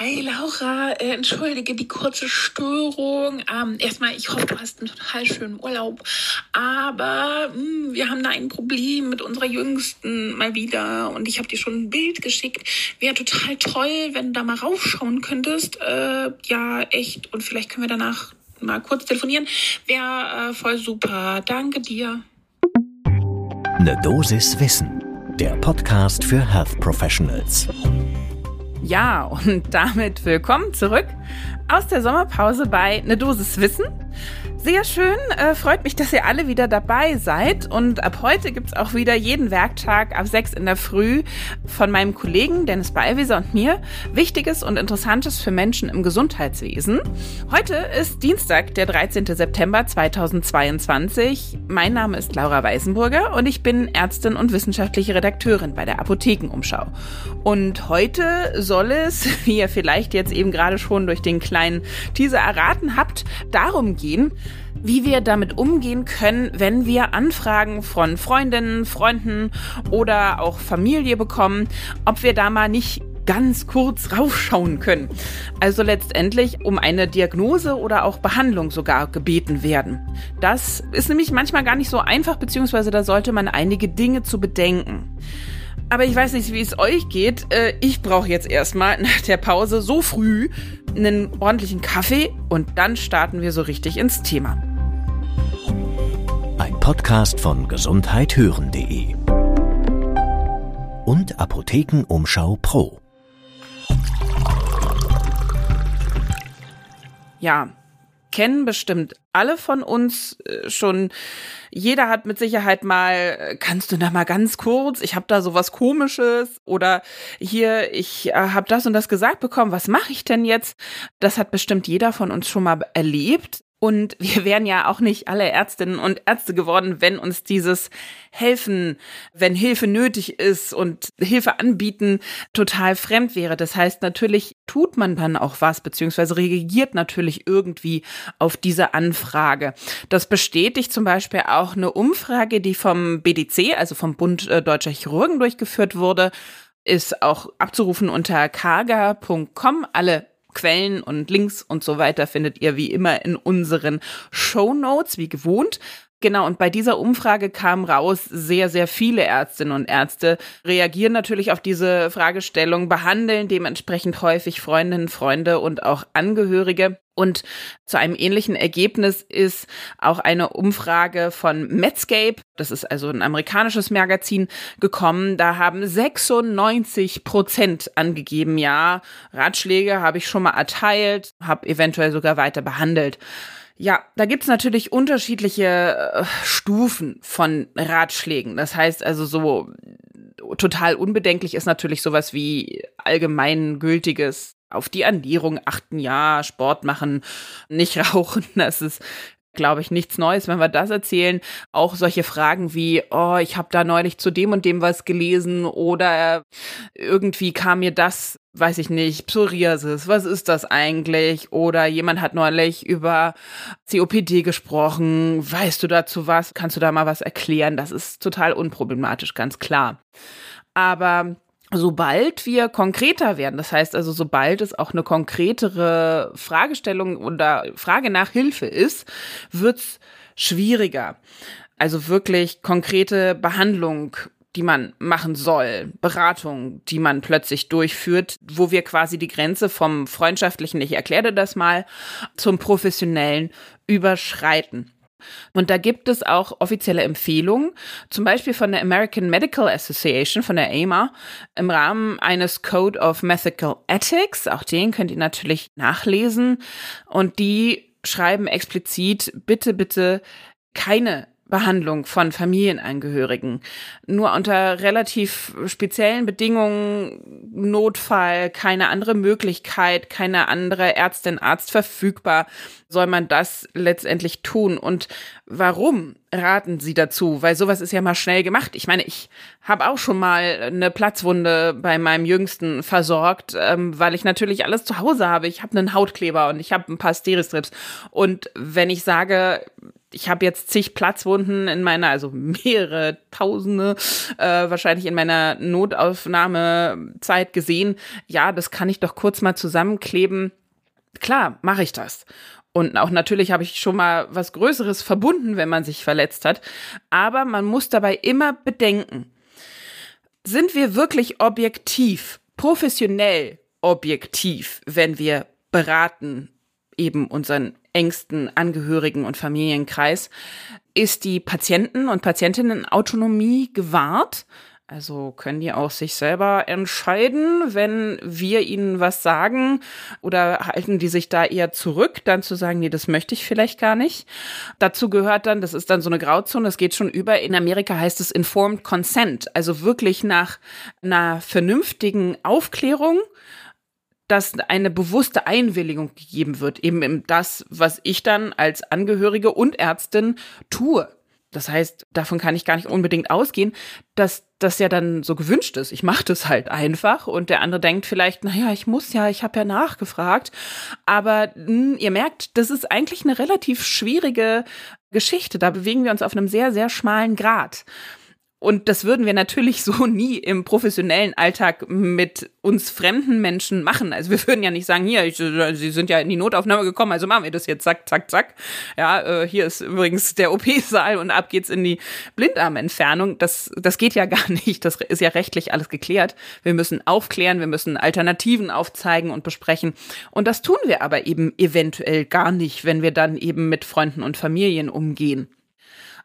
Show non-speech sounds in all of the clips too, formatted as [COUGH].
Hi Laura, äh, entschuldige die kurze Störung. Ähm, erstmal, ich hoffe, du hast einen total schönen Urlaub. Aber mh, hm, wir haben da ein Problem mit unserer Jüngsten mal wieder. Und ich habe dir schon ein Bild geschickt. Wäre total toll, wenn du da mal raufschauen könntest. Äh, ja, echt. Und vielleicht können wir danach mal kurz telefonieren. Wäre äh, voll super. Danke dir. Eine Dosis Wissen. Der Podcast für Health Professionals. Ja, und [LAUGHS] damit willkommen zurück aus der Sommerpause bei Ne Dosis Wissen. Sehr schön, äh, freut mich, dass ihr alle wieder dabei seid. Und ab heute gibt's auch wieder jeden Werktag ab sechs in der Früh von meinem Kollegen Dennis Ballwieser und mir Wichtiges und Interessantes für Menschen im Gesundheitswesen. Heute ist Dienstag, der 13. September 2022. Mein Name ist Laura Weißenburger und ich bin Ärztin und wissenschaftliche Redakteurin bei der Apothekenumschau. Und heute soll es, [LAUGHS] wie ihr vielleicht jetzt eben gerade schon durch den kleinen Teaser erraten habt, darum gehen, wie wir damit umgehen können, wenn wir Anfragen von Freundinnen, Freunden oder auch Familie bekommen, ob wir da mal nicht ganz kurz raufschauen können. Also letztendlich um eine Diagnose oder auch Behandlung sogar gebeten werden. Das ist nämlich manchmal gar nicht so einfach, beziehungsweise da sollte man einige Dinge zu bedenken. Aber ich weiß nicht, wie es euch geht. Äh, ich brauche jetzt erstmal nach der Pause so früh einen ordentlichen Kaffee und dann starten wir so richtig ins Thema. Podcast von gesundheithören.de und Apothekenumschau Pro. Ja, kennen bestimmt alle von uns äh, schon. Jeder hat mit Sicherheit mal, äh, kannst du da mal ganz kurz, ich habe da sowas komisches oder hier, ich äh, habe das und das gesagt bekommen, was mache ich denn jetzt? Das hat bestimmt jeder von uns schon mal erlebt. Und wir wären ja auch nicht alle Ärztinnen und Ärzte geworden, wenn uns dieses Helfen, wenn Hilfe nötig ist und Hilfe anbieten, total fremd wäre. Das heißt, natürlich tut man dann auch was, beziehungsweise reagiert natürlich irgendwie auf diese Anfrage. Das bestätigt zum Beispiel auch eine Umfrage, die vom BDC, also vom Bund äh, Deutscher Chirurgen durchgeführt wurde ist auch abzurufen unter kaga.com. Alle Quellen und Links und so weiter findet ihr wie immer in unseren Show Notes, wie gewohnt. Genau, und bei dieser Umfrage kam raus, sehr, sehr viele Ärztinnen und Ärzte reagieren natürlich auf diese Fragestellung, behandeln dementsprechend häufig Freundinnen, Freunde und auch Angehörige. Und zu einem ähnlichen Ergebnis ist auch eine Umfrage von Medscape, das ist also ein amerikanisches Magazin, gekommen. Da haben 96 Prozent angegeben, ja, Ratschläge habe ich schon mal erteilt, habe eventuell sogar weiter behandelt. Ja, da gibt's natürlich unterschiedliche äh, Stufen von Ratschlägen. Das heißt also so total unbedenklich ist natürlich sowas wie allgemeingültiges auf die Ernährung achten, ja, Sport machen, nicht [LAUGHS] rauchen, das ist glaube ich, nichts Neues, wenn wir das erzählen. Auch solche Fragen wie, oh, ich habe da neulich zu dem und dem was gelesen oder irgendwie kam mir das, weiß ich nicht, Psoriasis, was ist das eigentlich? Oder jemand hat neulich über COPD gesprochen, weißt du dazu was? Kannst du da mal was erklären? Das ist total unproblematisch, ganz klar. Aber sobald wir konkreter werden, das heißt also, sobald es auch eine konkretere Fragestellung oder Frage nach Hilfe ist, wird's schwieriger. Also wirklich konkrete Behandlung die man machen soll, Beratung, die man plötzlich durchführt, wo wir quasi die Grenze vom freundschaftlichen, ich erkläre das mal, zum professionellen überschreiten. Und da gibt es auch offizielle Empfehlungen, zum Beispiel von der American Medical Association, von der AMA, im Rahmen eines Code of Methical Ethics. Auch den könnt ihr natürlich nachlesen. Und die schreiben explizit, bitte, bitte keine Behandlung von Familienangehörigen. Nur unter relativ speziellen Bedingungen, Notfall, keine andere Möglichkeit, keine andere Ärztin, Arzt verfügbar, soll man das letztendlich tun. Und warum raten Sie dazu? Weil sowas ist ja mal schnell gemacht. Ich meine, ich habe auch schon mal eine Platzwunde bei meinem Jüngsten versorgt, ähm, weil ich natürlich alles zu Hause habe. Ich habe einen Hautkleber und ich habe ein paar Steristrips. Und wenn ich sage, ich habe jetzt zig Platzwunden in meiner, also mehrere Tausende, äh, wahrscheinlich in meiner Notaufnahmezeit gesehen. Ja, das kann ich doch kurz mal zusammenkleben. Klar, mache ich das. Und auch natürlich habe ich schon mal was Größeres verbunden, wenn man sich verletzt hat. Aber man muss dabei immer bedenken, sind wir wirklich objektiv, professionell objektiv, wenn wir beraten, eben unseren engsten Angehörigen und Familienkreis, ist die Patienten- und Patientinnenautonomie gewahrt. Also können die auch sich selber entscheiden, wenn wir ihnen was sagen oder halten die sich da eher zurück, dann zu sagen, nee, das möchte ich vielleicht gar nicht. Dazu gehört dann, das ist dann so eine Grauzone, das geht schon über. In Amerika heißt es Informed Consent, also wirklich nach einer vernünftigen Aufklärung dass eine bewusste Einwilligung gegeben wird, eben in das, was ich dann als Angehörige und Ärztin tue. Das heißt, davon kann ich gar nicht unbedingt ausgehen, dass das ja dann so gewünscht ist. Ich mache das halt einfach und der andere denkt vielleicht, naja, ich muss ja, ich habe ja nachgefragt. Aber mh, hm, ihr merkt, das ist eigentlich eine relativ schwierige Geschichte. Da bewegen wir uns auf einem sehr, sehr schmalen Grad. Und das würden wir natürlich so [LAUGHS] nie im professionellen Alltag mit uns fremden Menschen machen. Also wir würden ja nicht sagen, hier, ich, Sie sind ja in die Notaufnahme gekommen, also machen wir das jetzt zack, zack, zack. Ja, äh, hier ist übrigens der OP-Saal und ab geht's in die Blindarmentfernung. Das, das geht ja [LAUGHS] gar nicht. Das ist ja rechtlich alles geklärt. Wir müssen aufklären, wir müssen Alternativen aufzeigen und besprechen. Und das tun wir aber eben eventuell gar nicht, wenn wir dann eben mit Freunden und Familien umgehen.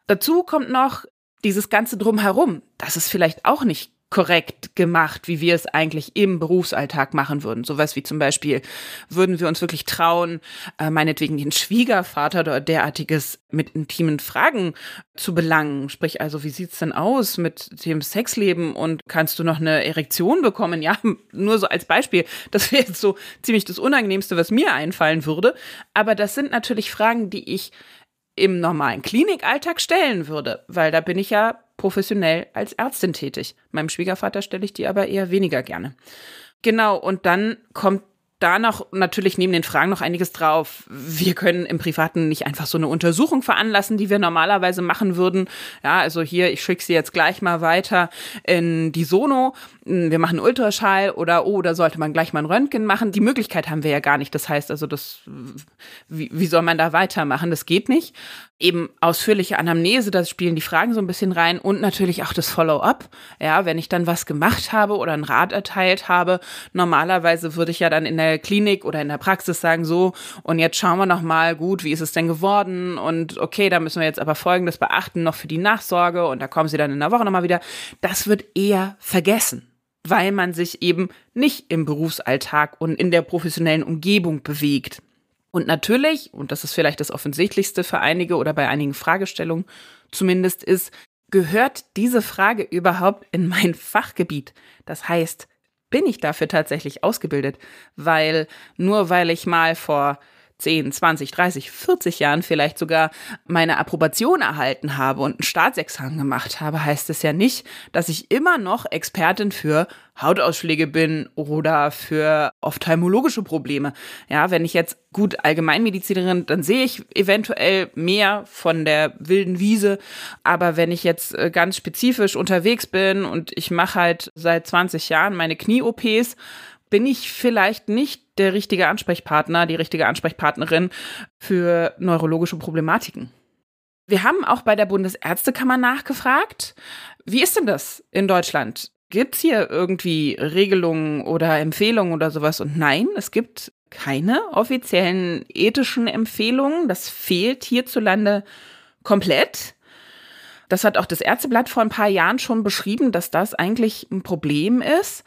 Dazu kommt noch, dieses ganze Drumherum, das ist vielleicht auch nicht korrekt gemacht, wie wir es eigentlich im Berufsalltag machen würden. Sowas wie zum Beispiel, würden wir uns wirklich trauen, äh, meinetwegen den Schwiegervater oder derartiges mit intimen Fragen zu belangen. Sprich also, wie sieht's denn aus mit dem Sexleben und kannst du noch eine Erektion bekommen? Ja, [LAUGHS] nur so als Beispiel. Das wäre jetzt so ziemlich das Unangenehmste, was mir einfallen würde. Aber das sind natürlich Fragen, die ich im normalen Klinikalltag stellen würde, weil da bin ich ja professionell als Ärztin tätig. Meinem Schwiegervater stelle ich die aber eher weniger gerne. Genau, und dann kommt da noch natürlich neben den Fragen noch einiges drauf. Wir können im Privaten nicht einfach so eine Untersuchung veranlassen, die wir normalerweise machen würden. Ja, also hier, ich schicke sie jetzt gleich mal weiter in die Sono. Wir machen Ultraschall oder oh, da sollte man gleich mal ein Röntgen machen. Die Möglichkeit haben wir ja gar nicht. Das heißt also, das, wie, wie soll man da weitermachen? Das geht nicht eben ausführliche Anamnese, da spielen die Fragen so ein bisschen rein und natürlich auch das Follow-up. Ja, wenn ich dann was gemacht habe oder einen Rat erteilt habe, normalerweise würde ich ja dann in der Klinik oder in der Praxis sagen, so, und jetzt schauen wir nochmal, gut, wie ist es denn geworden? Und okay, da müssen wir jetzt aber Folgendes beachten, noch für die Nachsorge und da kommen sie dann in der Woche nochmal wieder. Das wird eher vergessen weil man sich eben nicht im Berufsalltag und in der professionellen Umgebung bewegt. Und natürlich, und das ist vielleicht das Offensichtlichste für einige oder bei einigen Fragestellungen zumindest, ist, gehört diese Frage überhaupt in mein [LAUGHS] Fachgebiet? Das heißt, bin ich dafür tatsächlich ausgebildet? Weil nur weil ich mal vor 10, 20, 30, 40 Jahren vielleicht sogar meine Approbation erhalten habe und ein Staatsexamen gemacht habe, heißt es ja nicht, dass ich immer noch Expertin für Hautausschläge bin oder für ophthalmologische Probleme. Ja, wenn ich jetzt gut Allgemeinmedizinerin, dann sehe ich eventuell mehr von der wilden Wiese. Aber wenn ich jetzt äh, ganz spezifisch unterwegs bin und ich mache halt seit 20 Jahren meine Knie-OPs, bin ich vielleicht nicht der richtige Ansprechpartner, die richtige Ansprechpartnerin für neurologische Problematiken. Wir haben auch bei der Bundesärztekammer nachgefragt. Wie ist denn das in Deutschland? Gibt es hier irgendwie Regelungen oder Empfehlungen oder sowas? Und nein, es gibt keine offiziellen ethischen Empfehlungen. Das fehlt hierzulande komplett. Das hat auch das Ärzteblatt vor ein paar Jahren schon beschrieben, dass das eigentlich ein Problem ist.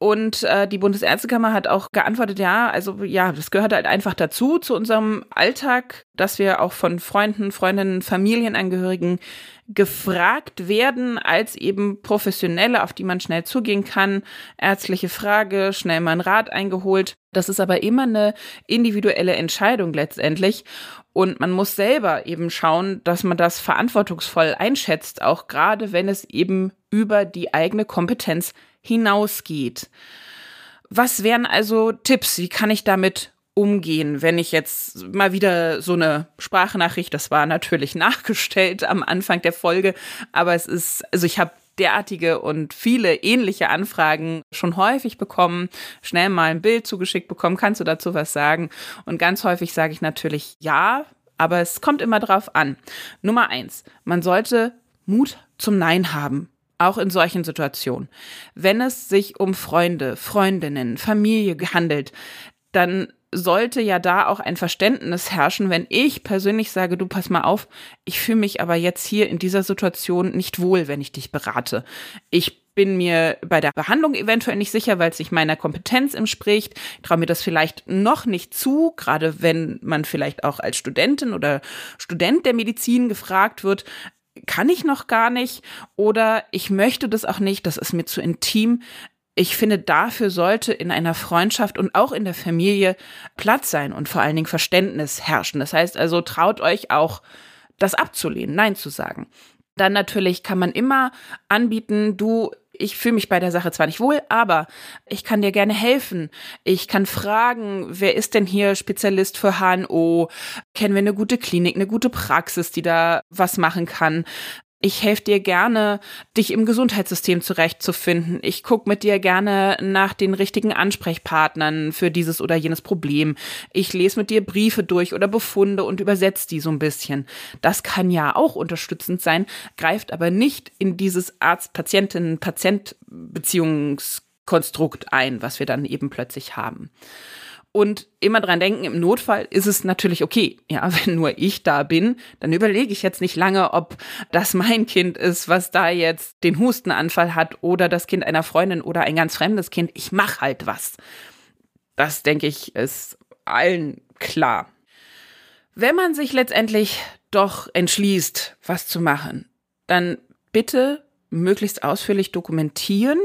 Und äh, die Bundesärztekammer hat auch geantwortet, ja, also ja, das gehört halt einfach dazu, zu unserem Alltag, dass wir auch von Freunden, Freundinnen, Familienangehörigen gefragt werden als eben Professionelle, auf die man schnell zugehen kann. Ärztliche Frage, schnell mal ein Rat eingeholt. Das ist aber immer eine individuelle Entscheidung letztendlich. Und man muss selber eben schauen, dass man das verantwortungsvoll einschätzt, auch gerade wenn es eben über die eigene Kompetenz hinausgeht. Was wären also Tipps? Wie kann ich damit umgehen, wenn ich jetzt mal wieder so eine Sprachnachricht, das war natürlich [LAUGHS] nachgestellt am Anfang der Folge, aber es ist, also ich habe derartige und viele ähnliche Anfragen schon häufig bekommen, schnell mal ein Bild zugeschickt bekommen, kannst du dazu was sagen? Und ganz häufig sage ich natürlich ja, aber es kommt immer drauf an. Nummer eins, man sollte Mut zum Nein haben. Auch in solchen Situationen. Wenn es sich um Freunde, Freundinnen, Familie handelt, dann sollte ja da auch ein Verständnis herrschen, wenn ich persönlich sage, du pass mal auf, ich fühle mich aber jetzt hier in dieser Situation nicht wohl, wenn ich dich berate. Ich bin mir bei der Behandlung eventuell nicht sicher, weil es sich meiner Kompetenz entspricht. Ich traue mir das vielleicht noch nicht zu, gerade wenn man vielleicht auch als Studentin oder Student der Medizin gefragt wird, kann ich noch gar nicht oder ich möchte das auch nicht, das ist mir zu intim ich finde, dafür sollte in einer Freundschaft und auch in der Familie Platz sein und vor allen Dingen Verständnis herrschen. Das heißt also, traut euch auch, das abzulehnen, Nein zu sagen. Dann natürlich kann man immer anbieten, du, ich fühle mich bei der Sache zwar nicht wohl, aber ich kann dir gerne helfen. Ich kann fragen, wer ist denn hier Spezialist für HNO? Kennen wir eine gute Klinik, eine gute Praxis, die da was machen kann? Ich helfe dir gerne, dich im Gesundheitssystem zurechtzufinden. Ich gucke mit dir gerne nach den richtigen Ansprechpartnern für dieses oder jenes Problem. Ich lese mit dir Briefe durch oder Befunde und übersetze die so ein bisschen. Das kann ja auch unterstützend sein, greift aber nicht in dieses Arzt-Patienten-Patient-Beziehungskonstrukt ein, was wir dann eben plötzlich haben. Und immer dran denken, im Notfall ist es natürlich okay. Ja, [LAUGHS] wenn nur ich da bin, dann überlege ich jetzt nicht lange, ob das mein Kind ist, was da jetzt den Hustenanfall hat oder das Kind einer Freundin oder ein ganz fremdes Kind. Ich mache halt was. Das denke ich ist allen klar. Wenn man sich letztendlich doch entschließt, was zu machen, dann bitte möglichst ausführlich dokumentieren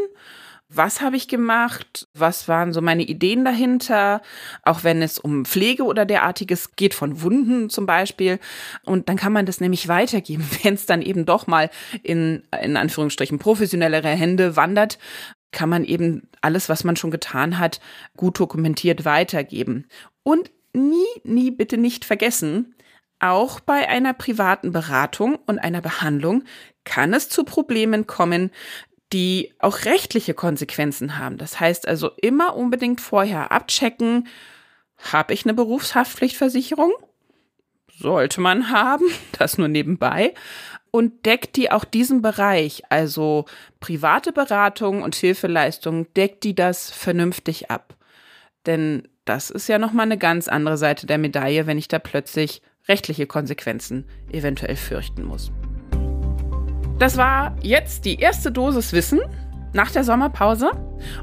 was habe ich gemacht, was waren so meine Ideen dahinter, auch wenn es um Pflege oder derartiges geht, von Wunden zum Beispiel. Und dann kann man das nämlich weitergeben, [LAUGHS] wenn es dann eben doch mal in, in Anführungsstrichen professionellere Hände wandert, kann man eben alles, was man schon getan hat, gut dokumentiert weitergeben. Und nie, nie bitte nicht vergessen, auch bei einer privaten Beratung und einer Behandlung kann es zu Problemen kommen, die auch rechtliche Konsequenzen haben. Das heißt also immer unbedingt vorher abchecken, habe ich eine Berufshaftpflichtversicherung? Sollte man haben, [LAUGHS] das nur nebenbei. Und deckt die auch diesen Bereich, also private Beratung und Hilfeleistung, deckt die das vernünftig ab? Denn das ist ja nochmal eine ganz andere Seite der Medaille, wenn ich da plötzlich rechtliche Konsequenzen eventuell fürchten muss. Das war jetzt die erste Dosis Wissen nach der Sommerpause.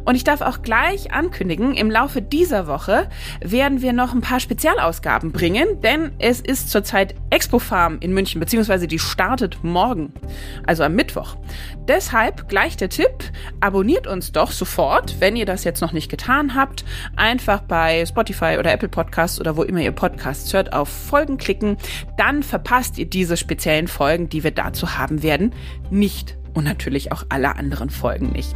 Und ich darf auch gleich ankündigen, im Laufe dieser Woche werden wir noch ein paar Spezialausgaben bringen, denn es ist zurzeit Expo Farm in München, beziehungsweise die startet morgen, also am Mittwoch. Deshalb gleich der Tipp, abonniert uns doch sofort, wenn ihr das jetzt noch nicht getan habt. Einfach bei Spotify oder Apple Podcasts oder wo immer ihr Podcasts hört, auf Folgen klicken. Dann verpasst ihr diese speziellen Folgen, die wir dazu haben werden, nicht und natürlich auch alle anderen Folgen nicht.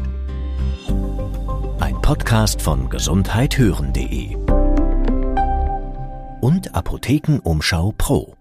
Ein Podcast von gesundheithören.de und Apothekenumschau Pro.